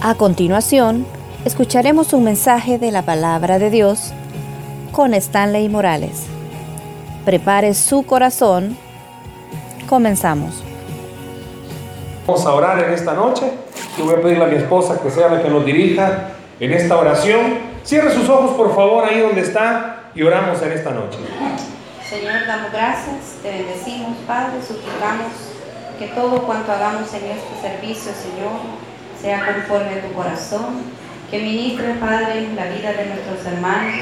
A continuación, escucharemos un mensaje de la palabra de Dios con Stanley Morales. Prepare su corazón. Comenzamos. Vamos a orar en esta noche y voy a pedirle a mi esposa que sea la que nos dirija en esta oración. Cierre sus ojos por favor ahí donde está y oramos en esta noche. Señor, damos gracias, te bendecimos, Padre, suplicamos que todo cuanto hagamos en este servicio, Señor, sea conforme a tu corazón, que ministre, Padre, la vida de nuestros hermanos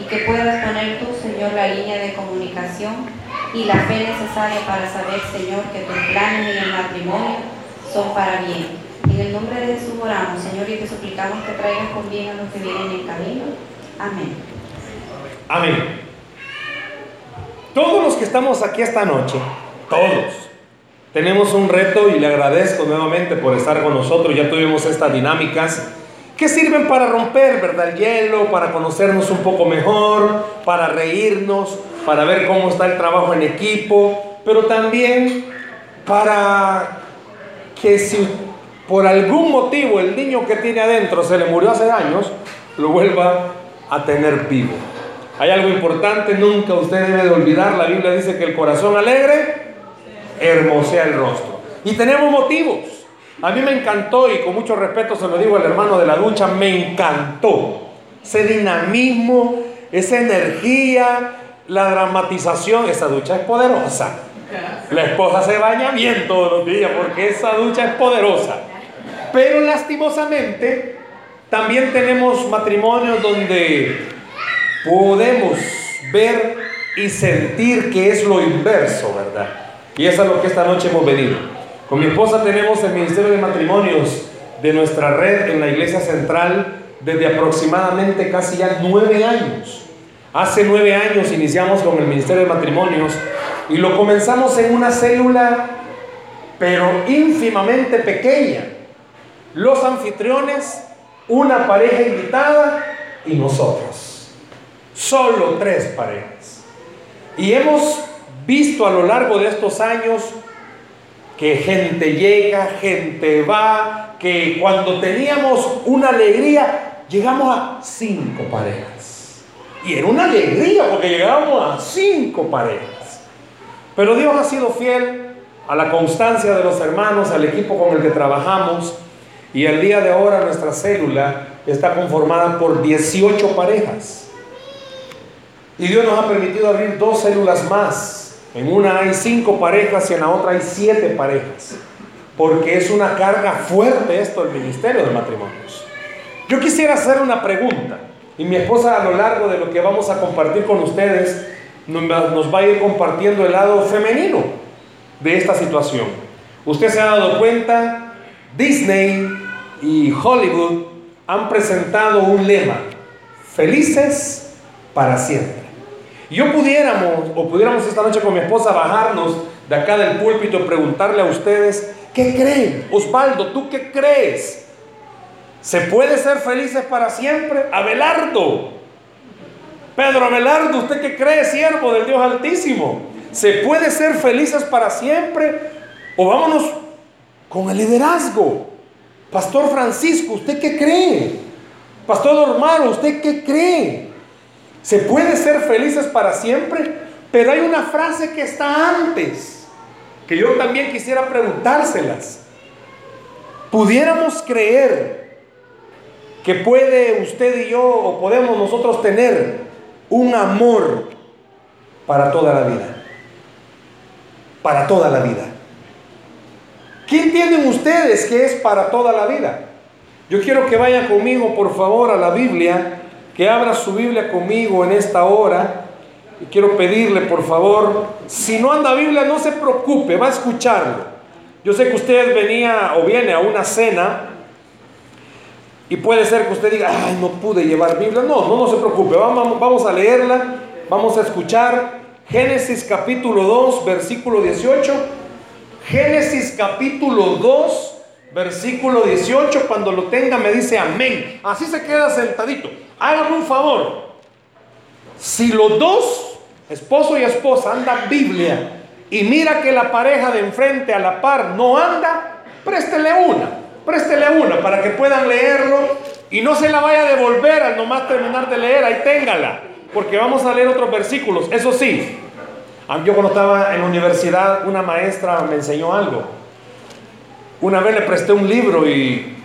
y que puedas poner tú, Señor, la línea de comunicación y la fe necesaria para saber, Señor, que tus planes en el matrimonio son para bien. En el nombre de Jesús oramos, Señor, y te suplicamos que traigas con bien a los que vienen en camino. Amén. Amén. Todos los que estamos aquí esta noche, todos, tenemos un reto y le agradezco nuevamente por estar con nosotros. Ya tuvimos estas dinámicas que sirven para romper, ¿verdad? El hielo, para conocernos un poco mejor, para reírnos, para ver cómo está el trabajo en equipo, pero también para que si por algún motivo el niño que tiene adentro se le murió hace años, lo vuelva a tener vivo. Hay algo importante, nunca usted debe de olvidar, la Biblia dice que el corazón alegre hermosea el rostro. Y tenemos motivos. A mí me encantó y con mucho respeto se lo digo al hermano de la ducha, me encantó ese dinamismo, esa energía, la dramatización. Esa ducha es poderosa. La esposa se baña bien todos los días porque esa ducha es poderosa. Pero lastimosamente también tenemos matrimonios donde podemos ver y sentir que es lo inverso, ¿verdad? Y eso es lo que esta noche hemos venido. Con mi esposa tenemos el Ministerio de Matrimonios de nuestra red en la Iglesia Central desde aproximadamente casi ya nueve años. Hace nueve años iniciamos con el Ministerio de Matrimonios y lo comenzamos en una célula, pero ínfimamente pequeña. Los anfitriones, una pareja invitada y nosotros. Solo tres parejas. Y hemos visto a lo largo de estos años que gente llega, gente va, que cuando teníamos una alegría, llegamos a cinco parejas. Y era una alegría porque llegábamos a cinco parejas. Pero Dios ha sido fiel a la constancia de los hermanos, al equipo con el que trabajamos. Y el día de ahora nuestra célula está conformada por 18 parejas. Y Dios nos ha permitido abrir dos células más. En una hay cinco parejas y en la otra hay siete parejas. Porque es una carga fuerte esto del ministerio de matrimonios. Yo quisiera hacer una pregunta. Y mi esposa a lo largo de lo que vamos a compartir con ustedes nos va a ir compartiendo el lado femenino de esta situación. Usted se ha dado cuenta, Disney y Hollywood han presentado un lema, felices para siempre. Y yo pudiéramos, o pudiéramos esta noche con mi esposa bajarnos de acá del púlpito y preguntarle a ustedes, ¿qué creen? Osvaldo, ¿tú qué crees? ¿Se puede ser felices para siempre? Abelardo. Pedro Abelardo, ¿usted qué cree, siervo del Dios Altísimo? ¿Se puede ser felices para siempre? O vámonos con el liderazgo. Pastor Francisco, ¿usted qué cree? Pastor Normalo, ¿usted qué cree? Se puede ser felices para siempre, pero hay una frase que está antes, que yo también quisiera preguntárselas. ¿Pudiéramos creer que puede usted y yo o podemos nosotros tener un amor para toda la vida? Para toda la vida. ¿Qué entienden ustedes que es para toda la vida? Yo quiero que vayan conmigo, por favor, a la Biblia que abra su Biblia conmigo en esta hora. Y quiero pedirle, por favor, si no anda Biblia, no se preocupe, va a escucharlo. Yo sé que usted venía o viene a una cena y puede ser que usted diga, ay, no pude llevar Biblia. No, no, se preocupe, vamos, vamos a leerla, vamos a escuchar Génesis capítulo 2, versículo 18. Génesis capítulo 2, versículo 18, cuando lo tenga me dice amén. Así se queda sentadito. Hágame un favor. Si los dos, esposo y esposa, andan Biblia y mira que la pareja de enfrente a la par no anda, préstele una. préstele una para que puedan leerlo y no se la vaya a devolver al nomás terminar de leer, ahí téngala, porque vamos a leer otros versículos. Eso sí, yo cuando estaba en la universidad, una maestra me enseñó algo. Una vez le presté un libro y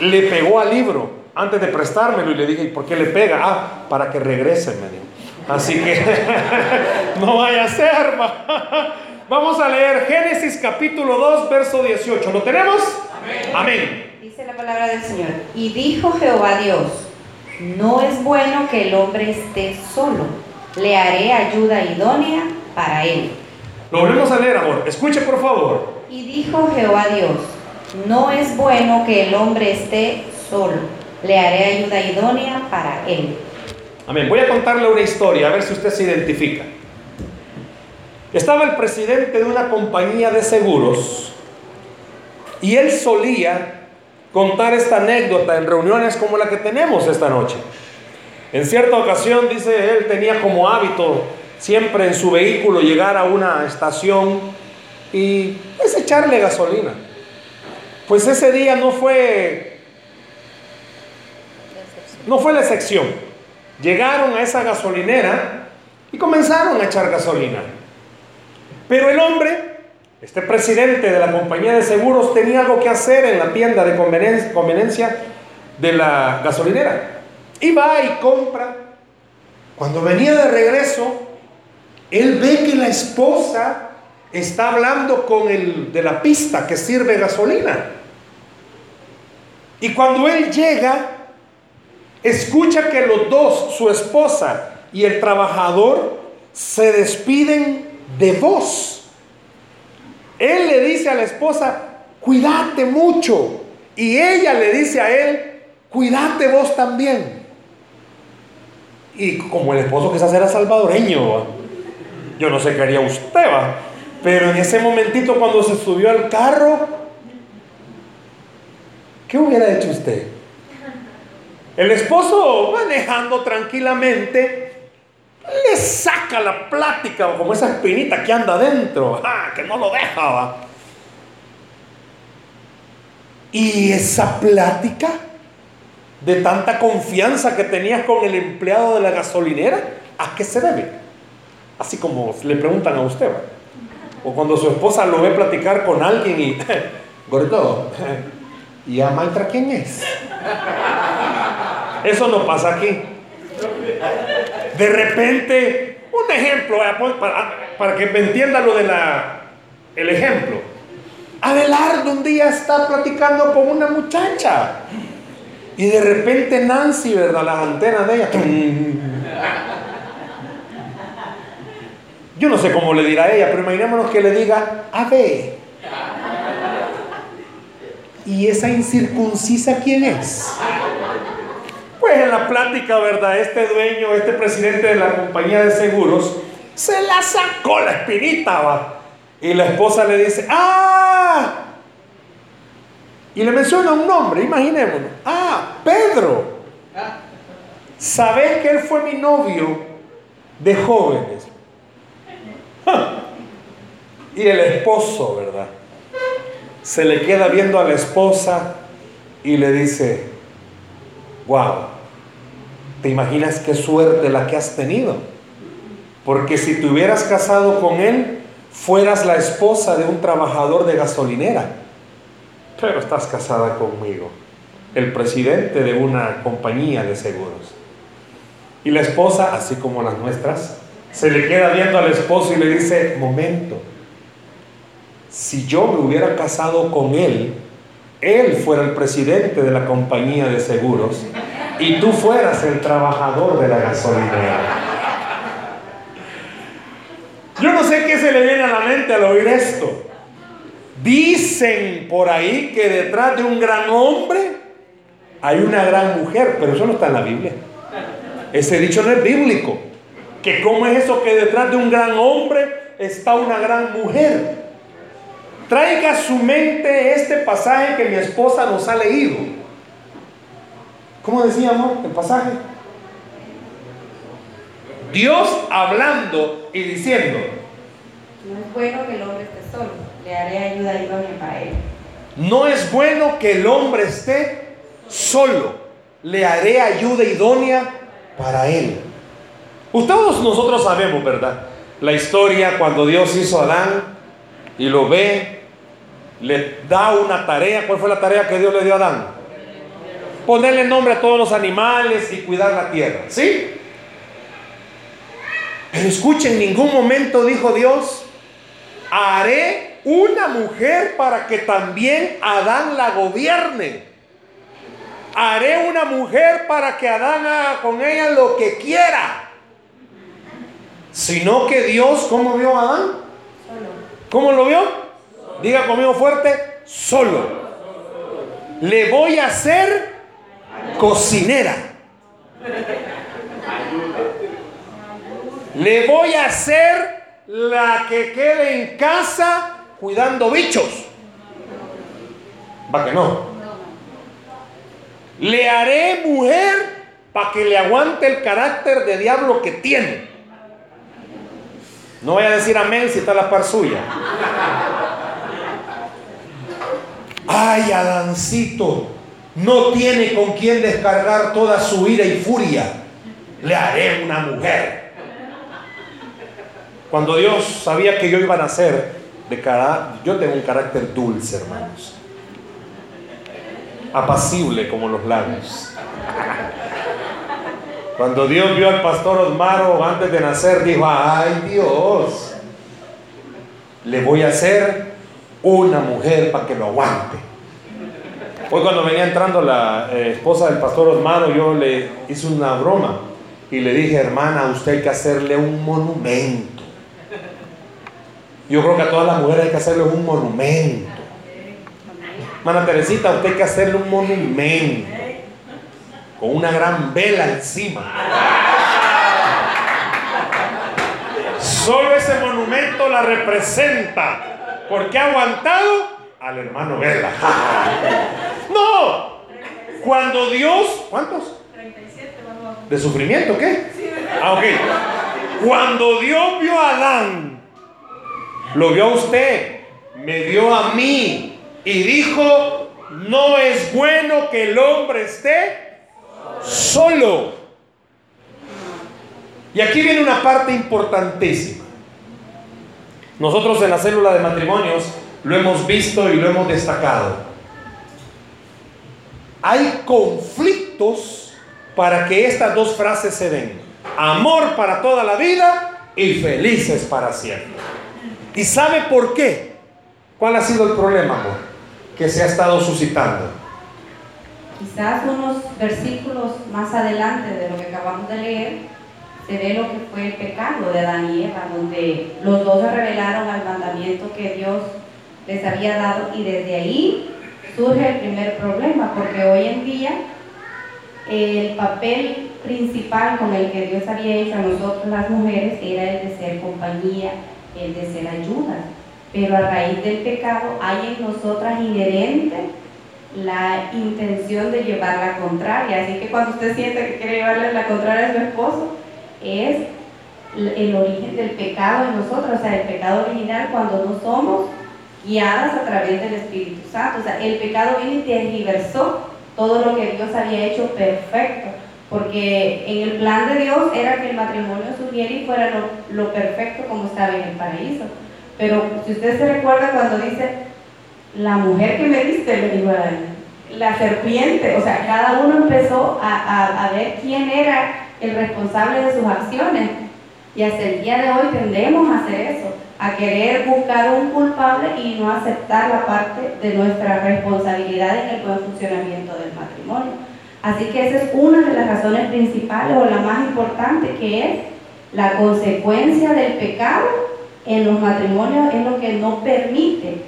le pegó al libro antes de prestármelo y le dije, ¿por qué le pega? Ah, para que regrese, me dijo. Así que no vaya a ser. Vamos a leer Génesis capítulo 2, verso 18. ¿Lo tenemos? Amén. Amén. Dice la palabra del Señor. Y dijo Jehová Dios, no es bueno que el hombre esté solo. Le haré ayuda idónea para él. Lo volvemos a leer, amor. Escuche, por favor. Y dijo Jehová Dios, no es bueno que el hombre esté solo. Le haré ayuda idónea para él. Amén. Voy a contarle una historia, a ver si usted se identifica. Estaba el presidente de una compañía de seguros y él solía contar esta anécdota en reuniones como la que tenemos esta noche. En cierta ocasión, dice él, tenía como hábito siempre en su vehículo llegar a una estación y pues echarle gasolina. Pues ese día no fue no fue la excepción. Llegaron a esa gasolinera y comenzaron a echar gasolina. Pero el hombre, este presidente de la compañía de seguros, tenía algo que hacer en la tienda de conveniencia de la gasolinera. Y va y compra. Cuando venía de regreso, él ve que la esposa está hablando con el de la pista que sirve gasolina. Y cuando él llega, escucha que los dos, su esposa y el trabajador, se despiden de vos. Él le dice a la esposa, cuídate mucho. Y ella le dice a él, cuídate vos también. Y como el esposo quizás era salvadoreño, yo no sé qué haría usted, va. Pero en ese momentito cuando se subió al carro, ¿qué hubiera hecho usted? El esposo manejando tranquilamente le saca la plática como esa espinita que anda adentro, ah, que no lo deja. ¿va? Y esa plática de tanta confianza que tenías con el empleado de la gasolinera, ¿a qué se debe? Así como le preguntan a usted. O cuando su esposa lo ve platicar con alguien y, gordo, ¿y a Maitra quién es? Eso no pasa aquí. De repente, un ejemplo, pues, para, que me entienda lo de la, el ejemplo. Abelardo un día está platicando con una muchacha y de repente Nancy, ¿verdad? Las antenas de ella. Yo no sé cómo le dirá ella, pero imaginémonos que le diga, ave. ¿Y esa incircuncisa quién es? Pues en la plática, ¿verdad? Este dueño, este presidente de la compañía de seguros, se la sacó la espinita, va. Y la esposa le dice, ¡ah! Y le menciona un nombre, imaginémonos. ¡Ah! Pedro. ¿Sabes que él fue mi novio de jóvenes? Y el esposo, ¿verdad? Se le queda viendo a la esposa y le dice, wow, ¿te imaginas qué suerte la que has tenido? Porque si te hubieras casado con él, fueras la esposa de un trabajador de gasolinera. Pero estás casada conmigo, el presidente de una compañía de seguros. Y la esposa, así como las nuestras, se le queda viendo al esposo y le dice, momento, si yo me hubiera casado con él, él fuera el presidente de la compañía de seguros y tú fueras el trabajador de la gasolinera. Yo no sé qué se le viene a la mente al oír esto. Dicen por ahí que detrás de un gran hombre hay una gran mujer, pero eso no está en la Biblia. Ese dicho no es bíblico que cómo es eso que detrás de un gran hombre está una gran mujer. Traiga a su mente este pasaje que mi esposa nos ha leído. ¿Cómo decíamos el pasaje? Dios hablando y diciendo. No es bueno que el hombre esté solo. Le haré ayuda idónea para él. no es bueno que el hombre esté solo. Le haré ayuda idónea para él. Todos nosotros sabemos, ¿verdad? La historia cuando Dios hizo a Adán y lo ve, le da una tarea. ¿Cuál fue la tarea que Dios le dio a Adán? Ponerle nombre a todos los animales y cuidar la tierra. ¿Sí? Pero escuchen, en ningún momento dijo Dios, haré una mujer para que también Adán la gobierne. Haré una mujer para que Adán haga con ella lo que quiera. Sino que Dios, ¿cómo vio a Adán? ¿Cómo lo vio? Diga conmigo fuerte, solo. Le voy a hacer cocinera. Le voy a hacer la que quede en casa cuidando bichos. Va que no. Le haré mujer para que le aguante el carácter de diablo que tiene. No voy a decir amén si está la par suya. Ay, Adancito, no tiene con quien descargar toda su ira y furia. Le haré una mujer. Cuando Dios sabía que yo iba a nacer, de cara, yo tengo un carácter dulce, hermanos. Apacible como los labios. Cuando Dios vio al pastor Osmaro antes de nacer, dijo, ay Dios, le voy a hacer una mujer para que lo aguante. Hoy cuando venía entrando la eh, esposa del pastor Osmaro, yo le hice una broma y le dije, hermana, usted hay que hacerle un monumento. Yo creo que a todas las mujeres hay que hacerle un monumento. Hermana Teresita, usted hay que hacerle un monumento con una gran vela encima. Solo ese monumento la representa, porque ha aguantado al hermano Vela. no, cuando Dios, ¿cuántos? ¿De sufrimiento qué? Ah, ok. Cuando Dios vio a Adán, lo vio a usted, me dio a mí y dijo, no es bueno que el hombre esté solo. Y aquí viene una parte importantísima. Nosotros en la célula de matrimonios lo hemos visto y lo hemos destacado. Hay conflictos para que estas dos frases se den. Amor para toda la vida y felices para siempre. ¿Y sabe por qué? ¿Cuál ha sido el problema? Que se ha estado suscitando quizás unos versículos más adelante de lo que acabamos de leer, se ve lo que fue el pecado de Adán y Eva, donde los dos se revelaron al mandamiento que Dios les había dado y desde ahí surge el primer problema, porque hoy en día el papel principal con el que Dios había hecho a nosotros las mujeres era el de ser compañía, el de ser ayuda. Pero a raíz del pecado hay en nosotras inherente la intención de llevar la contraria. Así que cuando usted siente que quiere llevarle la contraria a su esposo, es el origen del pecado en nosotros, o sea, el pecado original cuando no somos guiadas a través del Espíritu Santo. O sea, el pecado viene y tergiversó todo lo que Dios había hecho perfecto. Porque en el plan de Dios era que el matrimonio surgiera y fuera lo, perfecto como estaba en el paraíso. Pero si usted se recuerda cuando dice, la mujer que me diste, le dijo a la serpiente, o sea, cada uno empezó a, a, ver quién era el responsable de sus acciones. Y hasta el día de hoy tendemos a hacer eso, a querer buscar un culpable y no aceptar la parte de nuestra responsabilidad en el buen funcionamiento del matrimonio. Así que esa es una de las razones principales o la más importante que es la consecuencia del pecado en los matrimonios es lo que no permite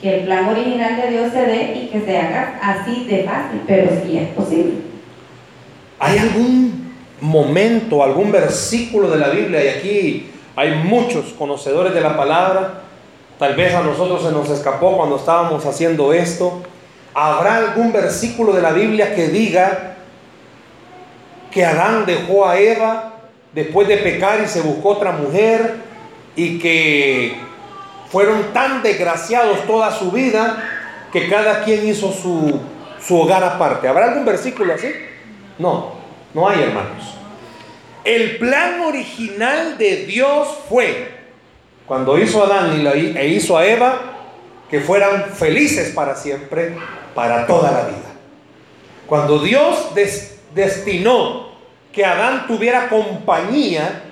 que el plan original de Dios se dé y que se haga así de fácil, pero sí es posible. ¿Hay algún momento, algún versículo de la Biblia, y aquí hay muchos conocedores de la palabra, tal vez a nosotros se nos escapó cuando estábamos haciendo esto, ¿habrá algún versículo de la Biblia que diga que Adán dejó a Eva después de pecar y se buscó otra mujer y que fueron tan desgraciados toda su vida que cada quien hizo su, su hogar aparte. ¿Habrá algún versículo así? No, no hay hermanos. El plan original de Dios fue, cuando hizo a Adán e hizo a Eva, que fueran felices para siempre, para toda la vida. Cuando Dios destinó que Adán tuviera compañía,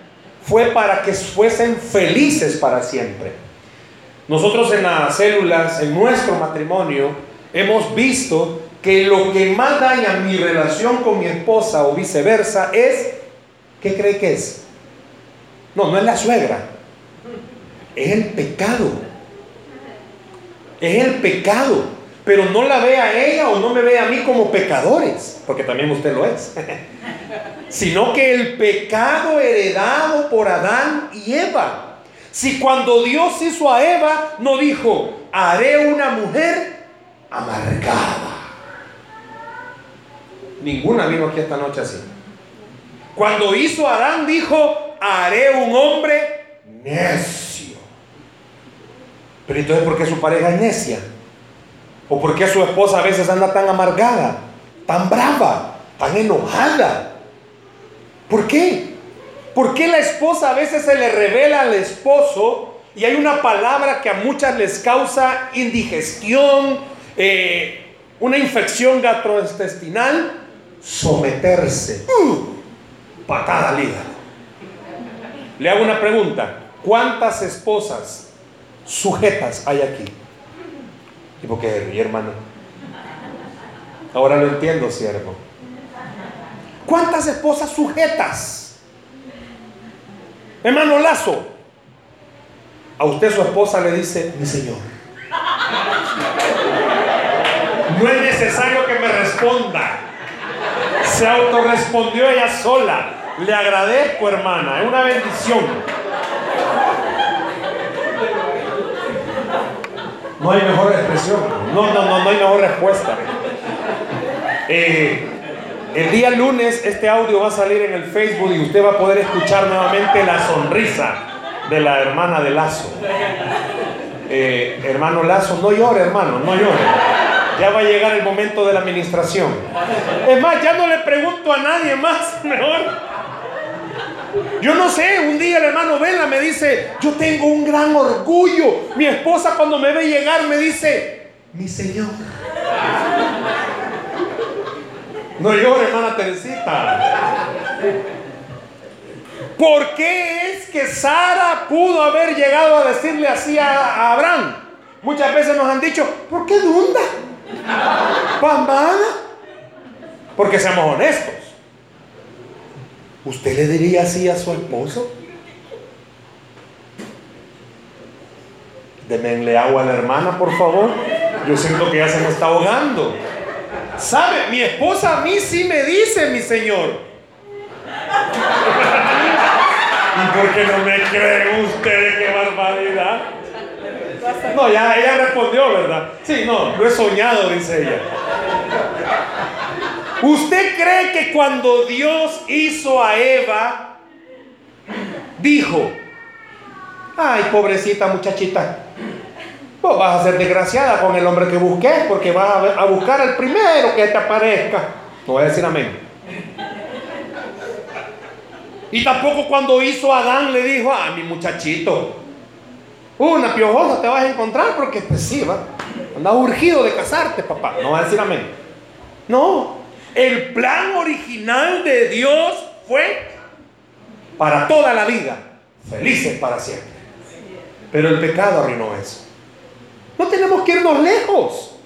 fue para que fuesen felices para siempre. Nosotros en las células, en nuestro matrimonio, hemos visto que lo que más daña mi relación con mi esposa o viceversa es, ¿qué cree que es? No, no es la suegra, es el pecado. Es el pecado. Pero no la ve a ella o no me ve a mí como pecadores, porque también usted lo es. Sino que el pecado heredado por Adán y Eva si cuando Dios hizo a Eva, no dijo, haré una mujer amargada. Ninguna vino aquí esta noche así. Cuando hizo Adán, dijo, haré un hombre necio. Pero entonces, ¿por qué su pareja es necia? ¿O por qué su esposa a veces anda tan amargada, tan brava, tan enojada? ¿Por qué? ¿Por qué la esposa a veces se le revela al esposo y hay una palabra que a muchas les causa indigestión, eh, una infección gastrointestinal? Someterse. Uh, patada al hígado. Le hago una pregunta. ¿Cuántas esposas sujetas hay aquí? ¿Y por qué, hermano? Ahora lo entiendo, siervo. ¿Cuántas esposas sujetas? Hermano Lazo, a usted su esposa le dice, mi Señor. No es necesario que me responda. Se autorrespondió ella sola. Le agradezco, hermana. Es una bendición. No hay mejor expresión. No, no, no, no hay mejor respuesta. Eh, el día lunes este audio va a salir en el Facebook y usted va a poder escuchar nuevamente la sonrisa de la hermana de Lazo. Eh, hermano Lazo, no llore, hermano, no llore. Ya va a llegar el momento de la administración. Es más, ya no le pregunto a nadie más, mejor. Yo no sé, un día el hermano Vela me dice, yo tengo un gran orgullo. Mi esposa cuando me ve llegar me dice, mi Señor. No llore, hermana Teresita. ¿Por qué es que Sara pudo haber llegado a decirle así a, Abraham? Muchas veces nos han dicho, ¿por qué dunda? ¿Pambana? Porque seamos honestos. ¿Usted le diría así a su esposo? Demenle agua a la hermana, por favor. Yo siento que ya se me está ahogando. ¿Sabe? Mi esposa a mí sí me dice, mi señor. ¿Y por qué no me creen ustedes? ¡Qué barbaridad! No, ya ella respondió, ¿verdad? Sí, no, lo he soñado, dice ella. ¿Usted cree que cuando Dios hizo a Eva, dijo, ay, pobrecita muchachita, vas a ser desgraciada con el hombre que busques, porque vas a, buscar al primero que te aparezca. No voy a decir amén. Y tampoco cuando hizo Adán le dijo, a mi muchachito, una piojosa te vas a encontrar porque pues sí, va. Anda urgido de casarte, papá. No va a decir amén. No. El plan original de Dios fue para toda la vida. Felices para siempre. Pero el pecado arruinó eso. No tenemos que irnos lejos.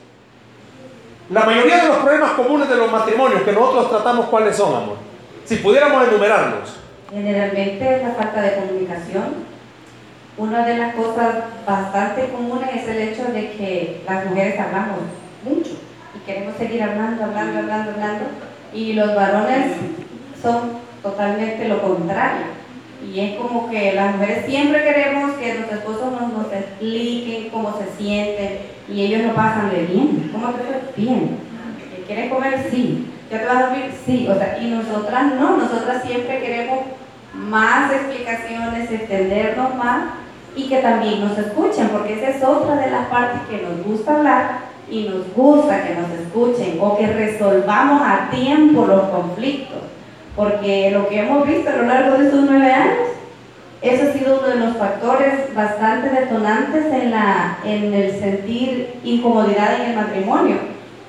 La mayoría de los problemas comunes de los matrimonios que nosotros tratamos, ¿cuáles son, amor? Si pudiéramos enumerarlos. Generalmente es la falta de comunicación. Una de las cosas bastante comunes es el hecho de que las mujeres hablamos mucho y queremos seguir hablando, hablando, hablando, hablando. Y los varones son totalmente lo contrario y es como que las mujeres siempre queremos que nuestros esposos nos, expliquen cómo se sienten y ellos no pasan de bien. ¿Cómo te fue? Bien. ¿Quieres comer? Sí. ¿Ya te vas a dormir? Sí. O sea, y nosotras no, nosotras siempre queremos más explicaciones, entendernos más y que también nos escuchen, porque esa es otra de las partes que nos gusta hablar y nos gusta que nos escuchen o que resolvamos a tiempo los conflictos. Porque lo que hemos visto a lo largo de estos nueve años, eso ha sido uno de los factores bastante detonantes en, la, en el sentir incomodidad en el matrimonio.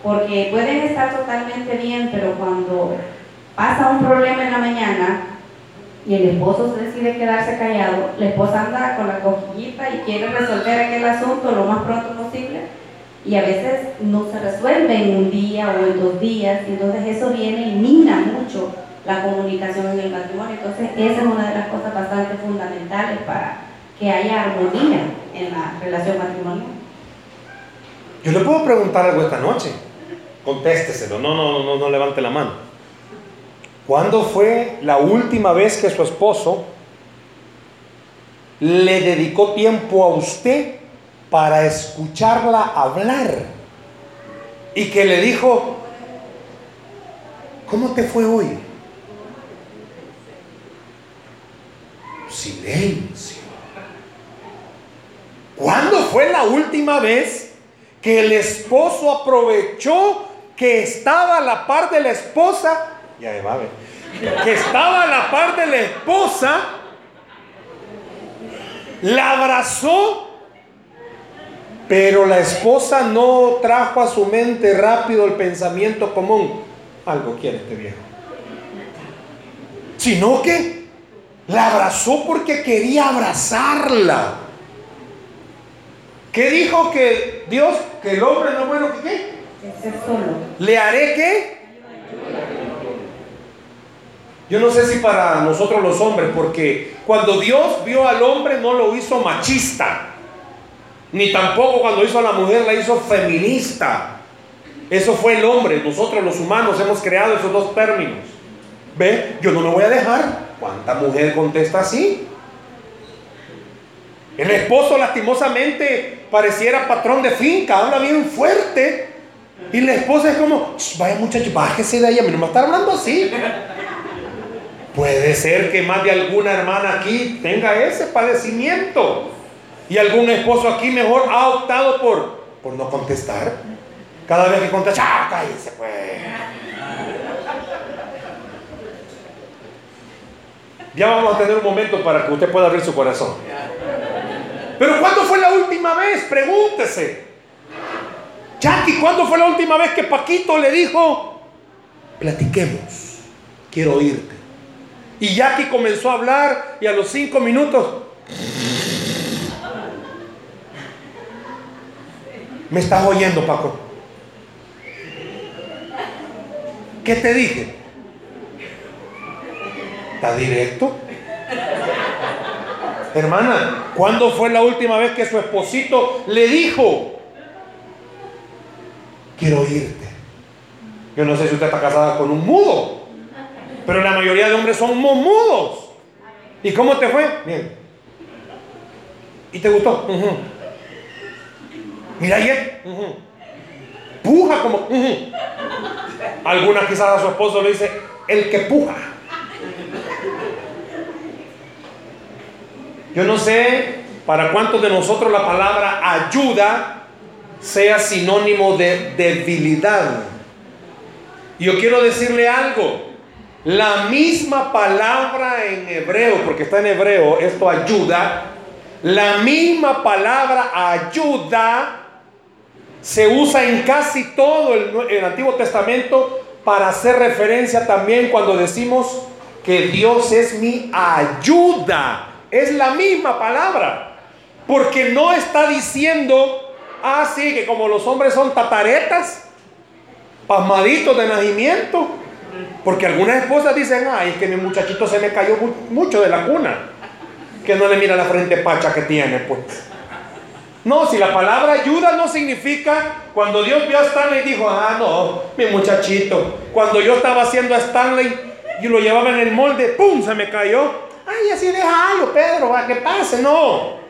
Porque pueden estar totalmente bien, pero cuando pasa un problema en la mañana, y el esposo se decide quedarse callado, la esposa anda con la cojillita y quiere resolver aquel asunto lo más pronto posible y a veces no se resuelve en un día o en dos días, y entonces eso viene y mina mucho la comunicación en el matrimonio. Entonces esa es una de las cosas bastante fundamentales para que haya armonía en la relación matrimonial. Yo le puedo preguntar algo esta noche. Contésteselo, no, no, no, no levante la mano. ¿Cuándo fue la última vez que su esposo le dedicó tiempo a usted para escucharla hablar? Y que le dijo, ¿cómo te fue hoy? Silencio. ¿Cuándo fue la última vez que el esposo aprovechó que estaba a la par de la esposa ya va que estaba a la par de la esposa, la abrazó, pero la esposa no trajo a su mente rápido el pensamiento común. Algo quiere este viejo. Sino que la abrazó porque quería abrazarla. ¿Qué dijo que Dios, que el hombre no es bueno que qué? ¿Le haré qué? Yo no sé si para nosotros los hombres, porque cuando Dios vio al hombre no lo hizo machista, ni tampoco cuando hizo a la mujer la hizo feminista. Eso fue el hombre, nosotros los humanos hemos creado esos dos términos. ¿Ve? Yo no me voy a dejar. ¿Cuánta mujer contesta así? El esposo lastimosamente pareciera patrón de finca, habla bien fuerte. Y la esposa es como, vaya muchacho, bájese de ahí, a mí no me está hablando así. Puede ser que más de alguna hermana aquí tenga ese padecimiento. Y algún esposo aquí mejor ha optado por, por no contestar. Cada vez que contesta, ¡ah, cállese pues! Ya vamos a tener un momento para que usted pueda abrir su corazón. Pero ¿cuándo fue la última vez? Pregúntese. Jackie, ¿cuándo fue la última vez que Paquito le dijo, platiquemos, quiero oírte? Y Jackie comenzó a hablar y a los cinco minutos... ¿Me estás oyendo, Paco? ¿Qué te dije? ¿Está directo? Hermana, ¿cuándo fue la última vez que su esposito le dijo, quiero oírte? Yo no sé si usted está casada con un mudo. Pero la mayoría de hombres son mudos. ¿Y cómo te fue? Bien. ¿Y te gustó? Mira ayer. Puja como. Algunas quizás a su esposo le dice, el que puja. Yo no sé para cuántos de nosotros la palabra ayuda sea sinónimo de debilidad. Yo quiero decirle algo. La misma palabra en hebreo, porque está en hebreo, esto ayuda. La misma palabra ayuda se usa en casi todo el, Antiguo Testamento para hacer referencia también cuando decimos que Dios es mi ayuda. Es la misma palabra. Porque no está diciendo, ah, sí, que como los hombres son tataretas, pasmaditos de nacimiento, porque algunas esposas dicen, ay, es que mi muchachito se me cayó mucho de la cuna. Que no le mira la frente pacha que tiene, pues. No, si la palabra ayuda no significa cuando Dios vio a Stanley dijo, ah, no, mi muchachito. Cuando yo estaba haciendo a Stanley y lo llevaba en el molde, ¡pum! se me cayó. Ay, así déjalo, Pedro, a que pase, no.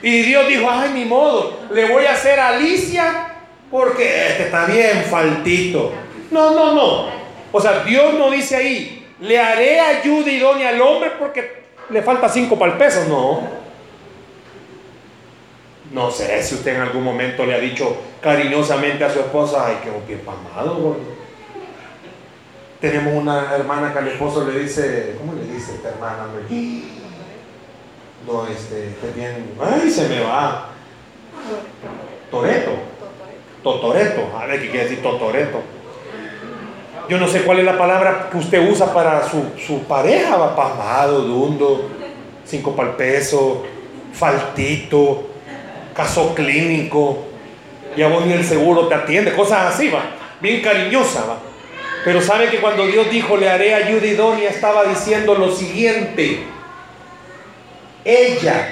Y Dios dijo, ay, mi modo, le voy a hacer a Alicia porque este está bien faltito. No, no, no. O sea, Dios no dice ahí, le haré ayuda idónea al hombre porque le falta cinco peso. No. No sé si usted en algún momento le ha dicho cariñosamente a su esposa, ay, qué bien pamado, gordo. Tenemos una hermana que al esposo le dice, ¿cómo le dice esta hermana? No, este, que bien, ay, se me va. Toreto. Totoreto. A ver qué quiere decir totoreto. Yo no sé cuál es la palabra que usted usa para su, su pareja, va pamado, dundo, cinco para el peso, faltito, caso clínico, ya vos ni el seguro te atiende, cosas así, va, bien cariñosa, va. Pero sabe que cuando Dios dijo, le haré ayuda idónea, estaba diciendo lo siguiente, ella,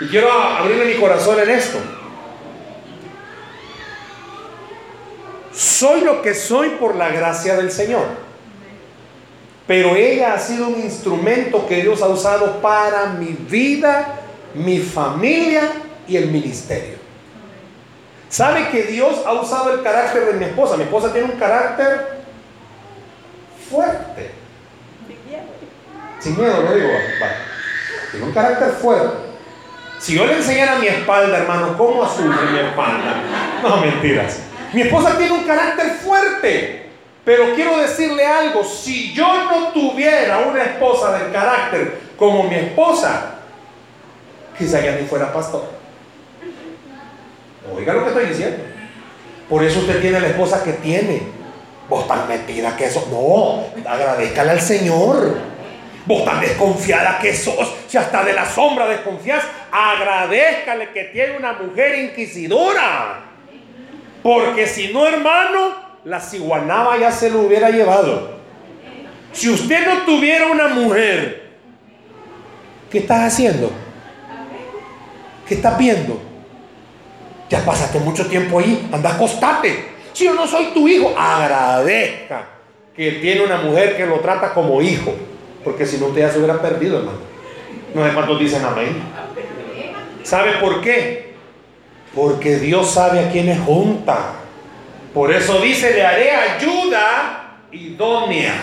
y quiero abrirle mi corazón en esto, soy lo que soy por la gracia del Señor. Pero ella ha sido un instrumento que Dios ha usado para mi vida, mi familia y el ministerio. ¿Sabe que Dios ha usado el carácter de mi esposa? Mi esposa tiene un carácter fuerte. Sin miedo, lo digo. Tiene un carácter fuerte. Si yo le enseñara mi espalda, hermano, cómo sufre mi espalda. No, mentiras. Mi esposa tiene un carácter fuerte. Pero quiero decirle algo, si yo no tuviera una esposa del carácter como mi esposa, quizá ya ni fuera pastor. Oiga lo que estoy diciendo. Por eso usted tiene la esposa que tiene. Vos tan metida que eso. No, agradezcale al Señor. Vos tan desconfiada que sos. Si hasta de la sombra desconfías, agradezcale que tiene una mujer inquisidora. Porque si no, hermano, la ciguanaba ya se lo hubiera llevado. Si usted no tuviera una mujer, ¿qué estás haciendo? ¿Qué estás viendo? Ya pasaste mucho tiempo ahí, anda acostate. Si yo no soy tu hijo, agradezca que tiene una mujer que lo trata como hijo. Porque si no, usted ya se hubiera perdido, hermano. No sé cuántos dicen amén. ¿Sabe por qué? Porque Dios sabe a quiénes junta. Por eso dice, le haré ayuda idónea.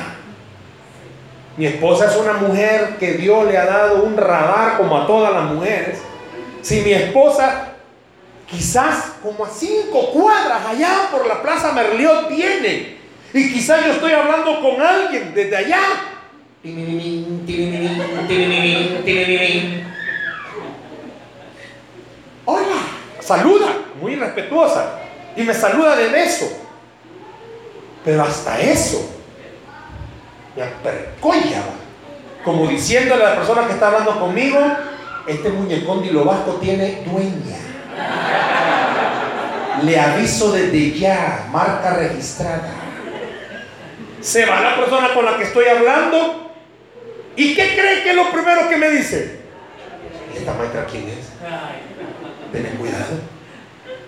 Mi esposa es una mujer que Dios le ha dado un radar como a todas las mujeres. Si mi esposa quizás como a cinco cuadras allá por la Plaza Merliot viene y quizás yo estoy hablando con alguien desde allá. Hola, saluda, muy respetuosa y me saluda de beso. Pero hasta eso me apercolla, como diciéndole a la persona que está hablando conmigo, este muñecón de vasco tiene dueña. Le aviso desde ya, marca registrada. Se va la persona con la que estoy hablando. ¿Y qué cree que es lo primero que me dice? ¿Esta maestra quién es? Ten cuidado.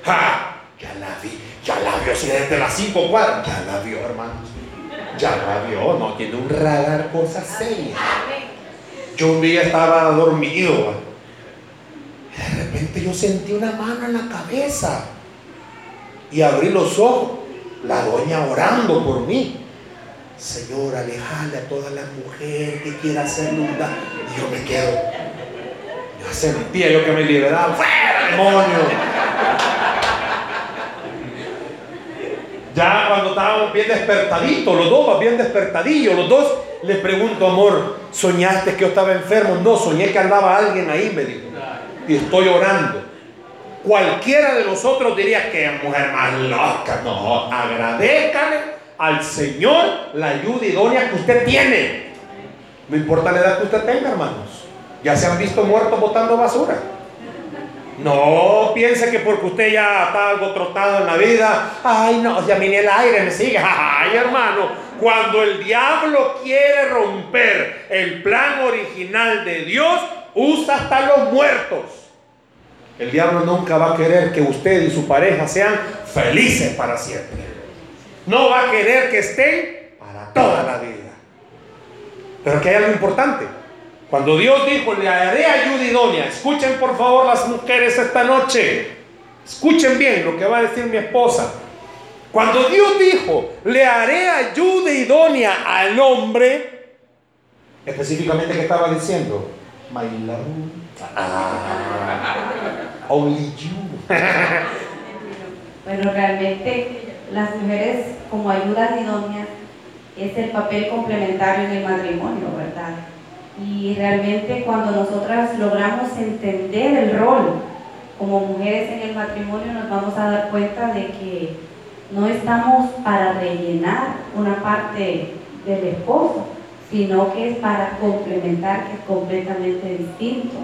¡Ja! Ya la vi, ya la vio, si desde las cinco cuadras, ya la vio, hermanos. Ya la vio, no, tiene un radar, cosa seria. Yo un día estaba dormido, de repente yo sentí una mano en la cabeza y abrí los ojos, la doña orando por mí. Señor, alejale a toda la mujer que quiera hacerle un. Y yo me quedo. Sentía yo que me liberaba. ¡Fuera, demonio! Ya cuando estábamos bien despertaditos, los dos bien despertadillos, los dos, le pregunto, amor, ¿soñaste que yo estaba enfermo? No, soñé que andaba alguien ahí, me dijo. Y estoy orando. Cualquiera de nosotros diría que mujer más loca. No, agradezcale al Señor la ayuda idónea que usted tiene. No importa la edad que usted tenga, hermanos. Ya se han visto muertos botando basura. No piense que porque usted ya está algo trotado en la vida, ay no, ya ni el aire me sigue. Ay hermano, cuando el diablo quiere romper el plan original de Dios, usa hasta los muertos. El diablo nunca va a querer que usted y su pareja sean felices para siempre. No va a querer que estén para toda la vida. Pero que hay algo importante. Cuando Dios dijo, le haré ayuda idónea, escuchen por favor las mujeres esta noche, escuchen bien lo que va a decir mi esposa. Cuando Dios dijo, le haré ayuda idónea al hombre, específicamente, ¿qué estaba diciendo? My love. Ah. Only you. bueno, realmente las mujeres como ayudas idóneas es el papel complementario en el matrimonio, ¿verdad? Y realmente cuando nosotras logramos entender el rol como mujeres en el matrimonio nos vamos a dar cuenta de que no estamos para rellenar una parte del esposo, sino que es para complementar, que es completamente distinto.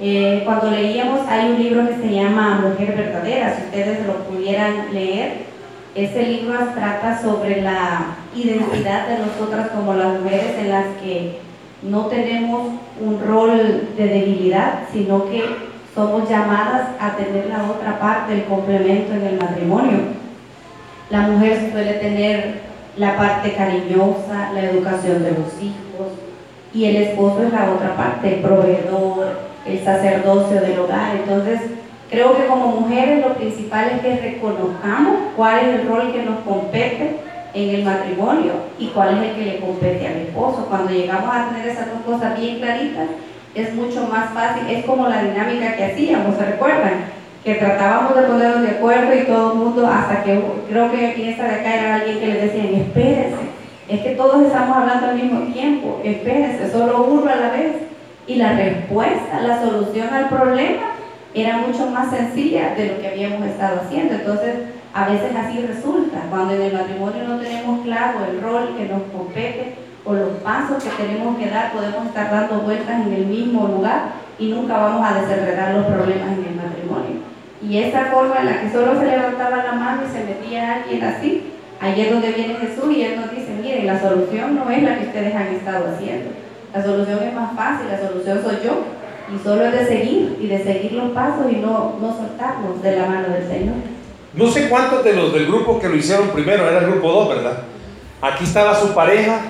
Eh, cuando leíamos, hay un libro que se llama Mujer Verdadera, si ustedes lo pudieran leer, ese libro trata sobre la identidad de nosotras como las mujeres en las que no tenemos un rol de debilidad, sino que somos llamadas a tener la otra parte, el complemento en el matrimonio. La mujer suele tener la parte cariñosa, la educación de los hijos, y el esposo es la otra parte, el proveedor, el sacerdocio del hogar. Entonces, creo que como mujeres lo principal es que reconozcamos cuál es el rol que nos compete en el matrimonio y cuál es el que le compete al esposo. Cuando llegamos a tener esas dos cosas bien claritas, es mucho más fácil, es como la dinámica que hacíamos, ¿se recuerdan? Que tratábamos de ponernos de acuerdo y todo el mundo, hasta que creo que aquí esta de acá era alguien que le decían, espérense, es que todos estamos hablando al mismo tiempo, espérense, solo uno a la vez. Y la respuesta, la solución al problema era mucho más sencilla de lo que habíamos estado haciendo. Entonces, a veces así resulta, cuando en el matrimonio no tenemos claro el rol que nos compete, o los pasos que tenemos que dar, podemos estar dando vueltas en el mismo lugar y nunca vamos a desenredar los problemas en el matrimonio. Y esa forma en la que solo se levantaba la mano y se metía alguien así, ahí es donde viene Jesús y Él nos dice, miren, la solución no es la que ustedes han estado haciendo. La solución es más fácil, la solución soy yo. Y solo es de seguir y de seguir los pasos y no, no soltarnos de la mano del Señor. No sé cuántos de los del grupo que lo hicieron primero, era el grupo 2, ¿verdad? Aquí estaba su pareja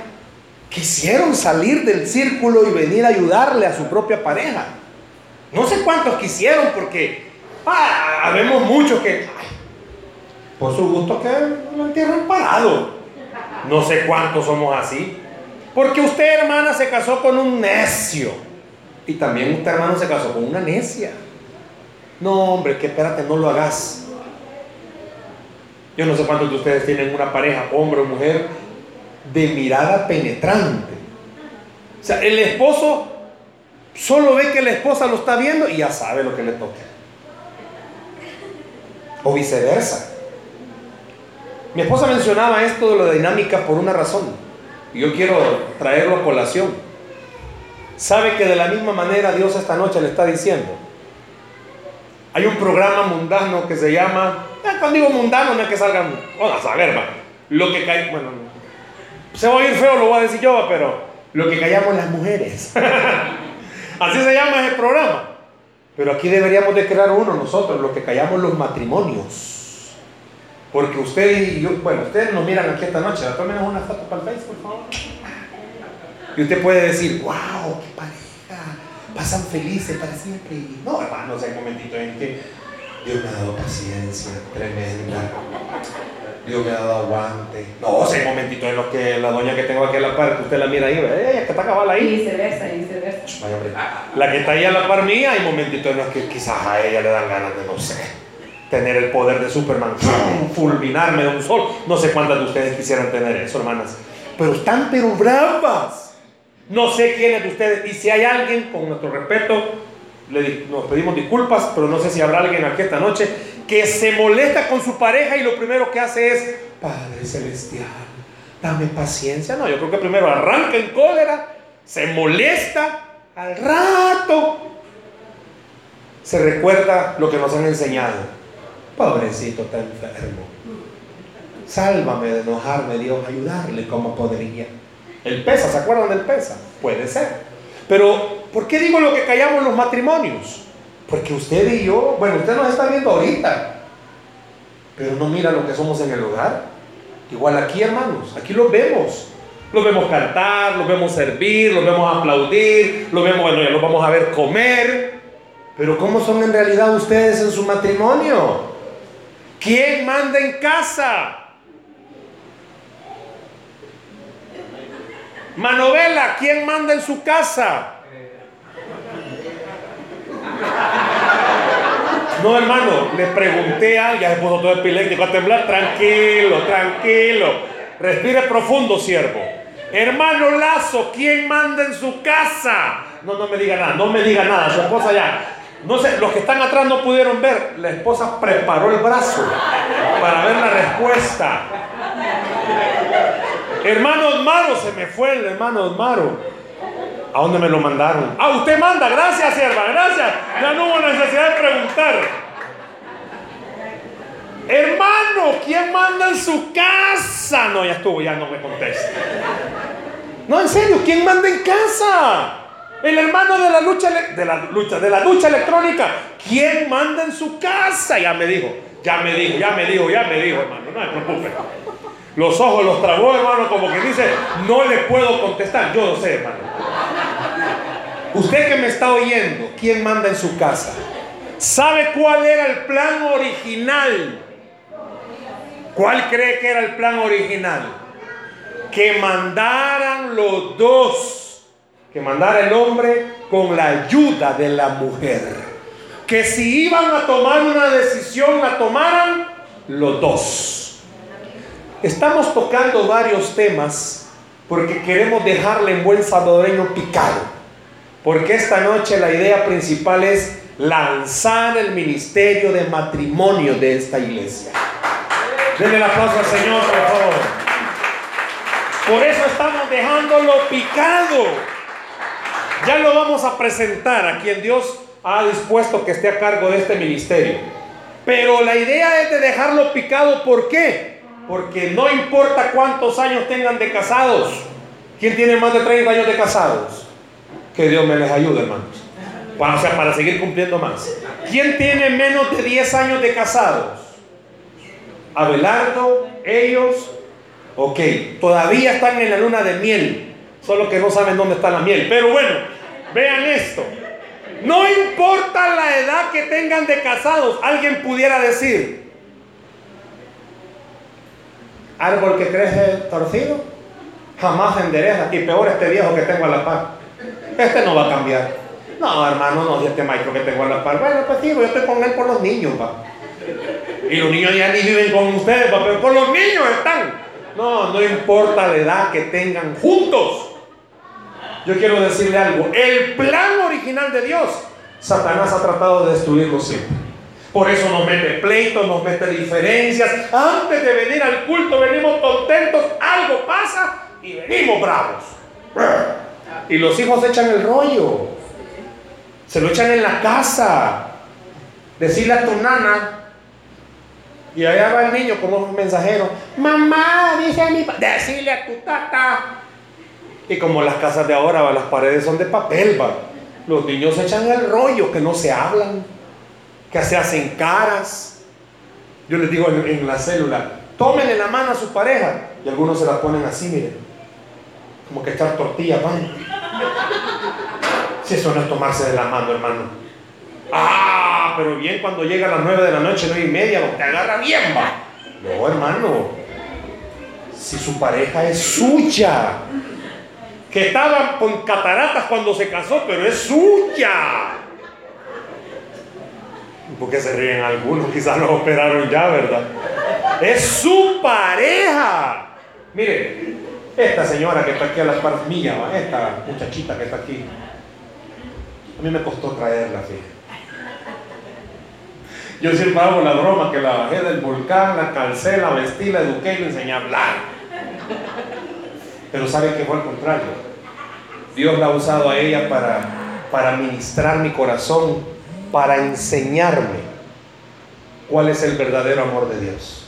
quisieron salir del círculo y venir a ayudarle a su propia pareja. No sé cuántos quisieron porque ah, vemos muchos que por su gusto que lo entierran parado. No sé cuántos somos así. Porque usted, hermana, se casó con un necio. Y también usted, hermano, se casó con una necia. No, hombre, que espérate, no lo hagas. Yo no sé cuántos de ustedes tienen una pareja, hombre o mujer, de mirada penetrante. O sea, el esposo solo ve que la esposa lo está viendo y ya sabe lo que le toca. O viceversa. Mi esposa mencionaba esto de la dinámica por una razón. Y yo quiero traerlo a colación. Sabe que de la misma manera Dios esta noche le está diciendo. Hay un programa mundano que se llama, cuando digo mundano no es que salgan, vamos a saber, lo que cae, bueno, se va a oír feo, lo voy a decir yo, pero lo que callamos las mujeres. Así se llama ese programa. Pero aquí deberíamos de crear uno nosotros, lo que callamos los matrimonios. Porque usted y yo, bueno, ustedes nos miran aquí esta noche, tomen una foto para el Facebook, por favor. Y usted puede decir, wow, qué pareja, pasan felices para siempre. No, hermanos, hay momentito en que Dios me ha dado paciencia tremenda. Dios me ha dado aguante. No, hay momentitos en los que la doña que tengo aquí a la par, que usted la mira ahí, ella que está cabal ahí. Y viceversa, y viceversa. La que está ahí a la par mía, hay momentitos en los que quizás a ella le dan ganas de, no sé, tener el poder de Superman, fulminarme de un sol. No sé cuántas de ustedes quisieran tener eso, hermanas. Pero están pero bravas. No sé quiénes de ustedes, y si hay alguien, con nuestro respeto, le, nos pedimos disculpas, pero no sé si habrá alguien aquí esta noche que se molesta con su pareja y lo primero que hace es, Padre Celestial, dame paciencia. No, yo creo que primero arranca en cólera, se molesta, al rato se recuerda lo que nos han enseñado. Pobrecito está enfermo. Sálvame de enojarme, Dios, ayudarle como podría. El pesa, ¿se acuerdan del pesa? Puede ser. Pero, ¿por qué digo lo que callamos los matrimonios? Porque usted y yo, bueno, usted nos está viendo ahorita, pero no mira lo que somos en el hogar. Igual aquí, hermanos, aquí los vemos. Los vemos cantar, los vemos servir, los vemos aplaudir, los vemos, bueno, ya los vamos a ver comer. Pero ¿cómo son en realidad ustedes en su matrimonio? ¿Quién manda en casa? Manovela, ¿quién manda en su casa? No, hermano, le pregunté a ya se puso todo epiléptico a temblar. Tranquilo, tranquilo. Respire profundo, siervo. Hermano Lazo, ¿quién manda en su casa? No, no me diga nada, no me diga nada. Su esposa ya. No sé, los que están atrás no pudieron ver. La esposa preparó el brazo para ver la respuesta. Hermano Osmaro, se me fue el hermano Osmaro. ¿A dónde me lo mandaron? Ah, usted manda, gracias, sierva, gracias. Ya no hubo necesidad de preguntar. Hermano, ¿quién manda en su casa? No, ya estuvo, ya no me contesta. No, en serio, ¿quién manda en casa? El hermano de la lucha de la lucha de la lucha electrónica. ¿Quién manda en su casa? Ya me dijo, ya me dijo, ya me dijo, ya me dijo, hermano. No me preocupe. Los ojos los trabó, hermano, como que dice, no le puedo contestar. Yo lo sé, hermano. Usted que me está oyendo, ¿quién manda en su casa? ¿Sabe cuál era el plan original? ¿Cuál cree que era el plan original? Que mandaran los dos, que mandara el hombre con la ayuda de la mujer. Que si iban a tomar una decisión, la tomaran los dos. Estamos tocando varios temas porque queremos dejarle en buen salvadoreño picado. Porque esta noche la idea principal es lanzar el ministerio de matrimonio de esta iglesia. Denle el aplauso al Señor, por favor. Por eso estamos dejándolo picado. Ya lo vamos a presentar a quien Dios ha dispuesto que esté a cargo de este ministerio. Pero la idea es de dejarlo picado. ¿Por qué? Porque no importa cuántos años tengan de casados. ¿Quién tiene más de 30 años de casados? Que Dios me les ayude, hermanos. O sea, para seguir cumpliendo más. ¿Quién tiene menos de 10 años de casados? Abelardo, ellos. Ok, todavía están en la luna de miel. Solo que no saben dónde está la miel. Pero bueno, vean esto. No importa la edad que tengan de casados. Alguien pudiera decir, Árbol que crece torcido, jamás endereza. Y peor este viejo que tengo a la par. Este no va a cambiar. No, hermano, no, este maestro que tengo a la par. Bueno, pues sí, yo estoy con él por los niños, pa. Y los niños ya ni viven con ustedes, pa, pero por los niños están. No, no importa la edad que tengan juntos. Yo quiero decirle algo. El plan original de Dios, Satanás ha tratado de destruirlo siempre. Por eso nos mete pleitos, nos mete diferencias. Antes de venir al culto venimos contentos, algo pasa y venimos bravos. Y los hijos echan el rollo. Se lo echan en la casa. Decirle a tu nana. Y allá va el niño como un mensajero. Mamá, dice a mi Decirle a tu tata. Y como las casas de ahora, las paredes son de papel. Los niños echan el rollo que no se hablan que se hacen caras. Yo les digo en, la célula, tómenle la mano a su pareja. Y algunos se la ponen así, miren. Como que echar tortilla, pan. Si eso no es tomarse de la mano, hermano. Ah, pero bien cuando llega a las nueve de la noche, nueve y media, te agarra bien, va. No, hermano. Si su pareja es suya. Que estaba con cataratas cuando se casó, pero es suya porque se ríen algunos, quizás los operaron ya, ¿verdad? Es su pareja. Mire, esta señora que está aquí a las par mía, esta muchachita que está aquí, a mí me costó traerla, fíjate. Yo siempre hago la broma que la bajé del volcán, la calcé, la vestí, la eduqué y le enseñé a hablar. Pero sabe que fue al contrario. Dios la ha usado a ella para, para ministrar mi corazón para enseñarme cuál es el verdadero amor de Dios.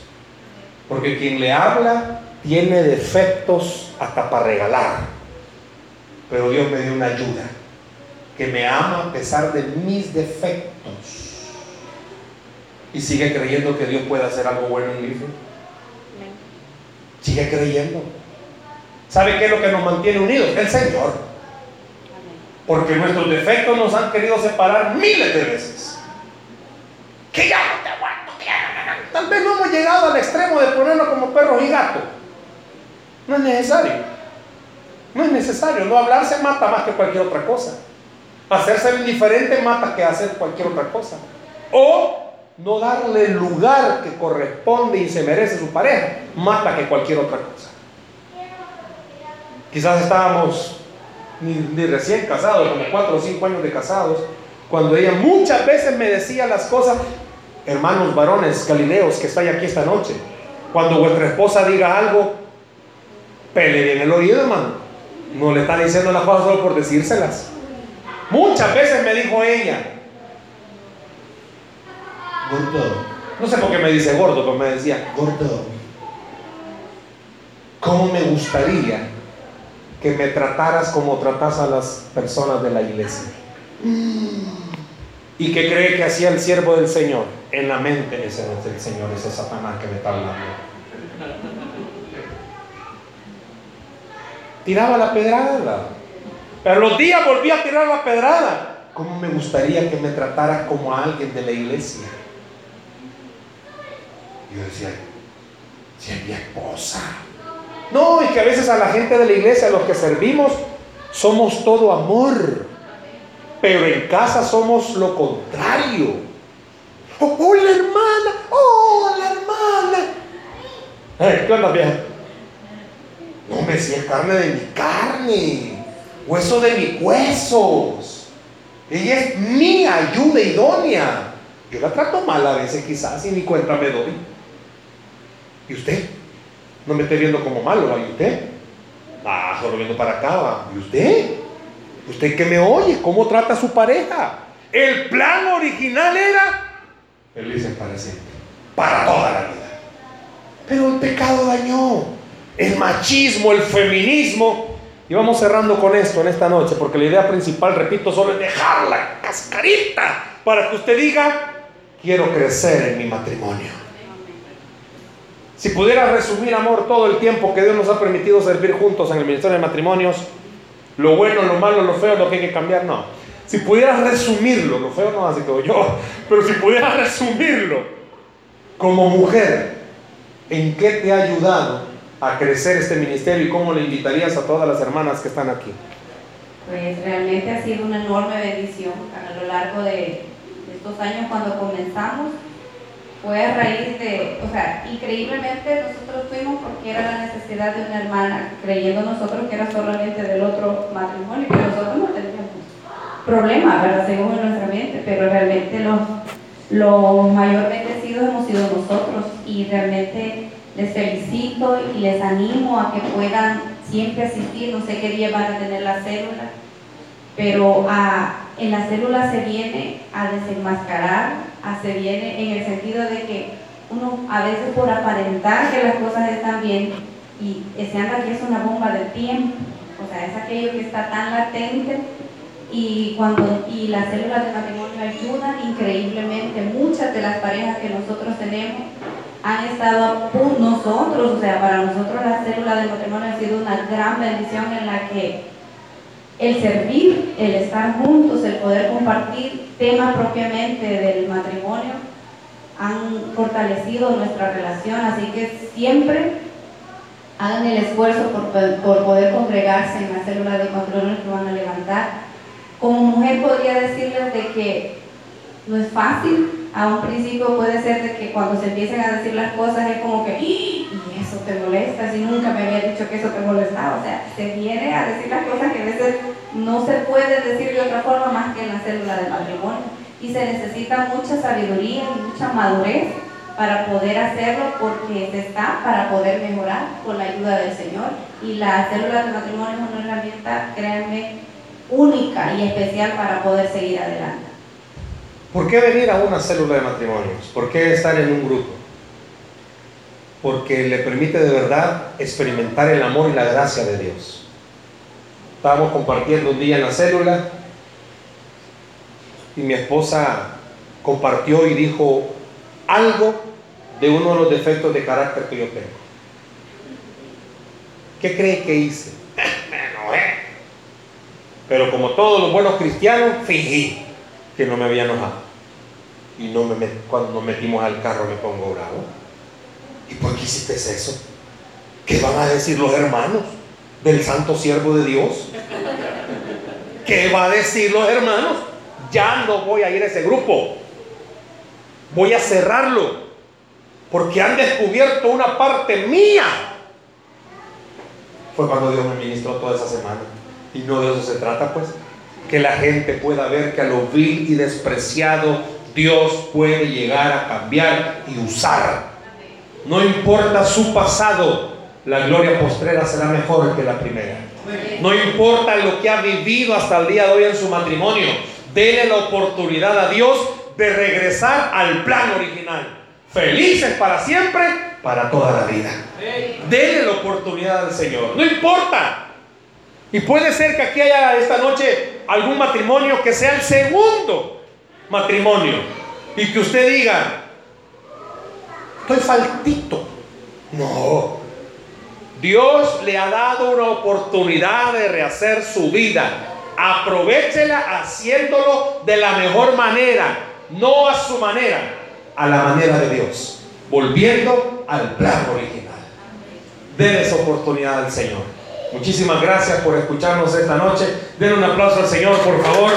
Porque quien le habla tiene defectos hasta para regalar. Pero Dios me dio una ayuda que me ama a pesar de mis defectos. Y sigue creyendo que Dios puede hacer algo bueno en mi vida. Sigue creyendo. ¿Sabe qué es lo que nos mantiene unidos? El Señor. Porque nuestros defectos nos han querido separar miles de veces. Que ya no te Tal vez no hemos llegado al extremo de ponernos como perros y gatos. No es necesario. No es necesario. No hablarse mata más que cualquier otra cosa. Hacerse indiferente mata que hacer cualquier otra cosa. o no darle el lugar que corresponde y se merece su pareja, mata que cualquier otra cosa. Quizás estábamos ni, recién casados, como cuatro o cinco años de casados, cuando ella muchas veces me decía las cosas, hermanos varones galileos que estáis aquí esta noche, cuando vuestra esposa diga algo, pele en el oído, hermano. No le está diciendo las cosas solo por decírselas. Muchas veces me dijo ella, gordo, no sé por qué me dice gordo, pero me decía, gordo, ¿cómo me gustaría que me trataras como tratas a las personas de la iglesia? ¿Y que cree que hacía el siervo del Señor? En la mente ese no es el Señor, ese Satanás que me está hablando. Tiraba la pedrada. Pero los días volví a tirar la pedrada. ¿Cómo me gustaría que me tratara como a alguien de la iglesia? Yo decía, si es mi esposa. No, y que a veces a la gente de la iglesia, a los que servimos, somos todo amor. Pero en casa somos lo contrario. Oh, oh la hermana, oh, la hermana. Eh, ¿Qué onda, vieja? No, me decía carne de mi carne, hueso de mis huesos. Ella es mi ayuda idónea. Yo la trato mal a veces quizás y ni cuenta me doy. ¿Y usted? No me esté viendo como malo, ¿y usted? Ah, solo viendo para acá, ¿y usted? ¿Usted que me oye? ¿Cómo trata a su pareja? El plan original era felices para siempre, para toda la vida. Pero el pecado dañó, el machismo, el feminismo. Y vamos cerrando con esto en esta noche, porque la idea principal, repito, solo es dejar la cascarita para que usted diga, quiero crecer en mi matrimonio. Si pudiera resumir, amor, todo el tiempo que Dios nos ha permitido servir juntos en el Ministerio de Matrimonios, lo bueno, lo malo, lo feo, lo que hay que cambiar, no. Si pudieras resumirlo, lo feo no así como yo, pero si pudieras resumirlo como mujer, ¿en qué te ha ayudado a crecer este ministerio y cómo le invitarías a todas las hermanas que están aquí? Pues realmente ha sido una enorme bendición a lo largo de estos años cuando comenzamos fue a raíz de, o sea, increíblemente nosotros fuimos porque era la necesidad de una hermana, creyendo nosotros que era solamente del otro matrimonio, que nosotros no teníamos problemas, ¿verdad? Según nuestra mente, pero realmente los, los mayor bendecidos hemos sido nosotros y realmente les felicito y les animo a que puedan siempre asistir, no sé qué día van a tener la célula, pero a, en la célula se viene a desenmascarar se viene en el sentido de que uno a veces por aparentar que las cosas están bien y se anda que es una bomba de tiempo, o sea, es aquello que está tan latente y cuando y las células de matrimonio ayudan increíblemente. Muchas de las parejas que nosotros tenemos han estado nosotros, o sea, para nosotros la célula de matrimonio ha sido una gran bendición en la que el servir, el estar juntos, el poder compartir temas propiamente del matrimonio han fortalecido nuestra relación, así que siempre hagan el esfuerzo por, poder congregarse en la célula de matrimonio que van a levantar. Como mujer podría decirles de que no es fácil, a un principio puede ser de que cuando se empiecen a decir las cosas es como que, ¡Ah! Eso te molesta, si nunca me había dicho que eso te molestaba, o sea, se viene a decir las cosas que a veces no se puede decir de otra forma más que en la célula del matrimonio. Y se necesita mucha sabiduría y mucha madurez para poder hacerlo porque se está para poder mejorar con la ayuda del Señor. Y la célula del matrimonio es una herramienta, créanme, única y especial para poder seguir adelante. ¿Por qué venir a una célula de matrimonios? ¿Por qué estar en un grupo? Porque le permite de verdad experimentar el amor y la gracia de Dios. Estábamos compartiendo un día en la célula y mi esposa compartió y dijo algo de uno de los defectos de carácter que yo tengo. ¿Qué cree que hice? me. Pero como todos los buenos cristianos, fingí que no me había enojado. Y no me cuando nos metimos al carro me pongo bravo. ¿Y por qué hiciste eso? ¿Qué van a decir los hermanos? del santo siervo de Dios. ¿Qué va a decir los hermanos? Ya no voy a ir a ese grupo. voy a cerrarlo porque han descubierto una parte mía. Fue cuando Dios me ministró toda esa semana. Y no de eso se trata, pues. Que la gente pueda ver que a lo vil y despreciado Dios puede llegar a cambiar y usar. No importa su pasado, la gloria postrera será mejor que la primera. No importa lo que ha vivido hasta el día de hoy en su matrimonio, dele la oportunidad a Dios de regresar al plan original. Felices para siempre, para toda la vida. Dele la oportunidad al Señor. No importa. Y puede ser que aquí haya esta noche algún matrimonio que sea el segundo matrimonio. Y que usted diga, estoy faltito. No. Dios le ha dado una oportunidad de rehacer su vida. Aprovechela haciéndolo de la mejor manera, no a su manera, a la manera de Dios, volviendo al plan original. Denle esa oportunidad al Señor. Muchísimas gracias por escucharnos esta noche. Den un aplauso al Señor, por favor.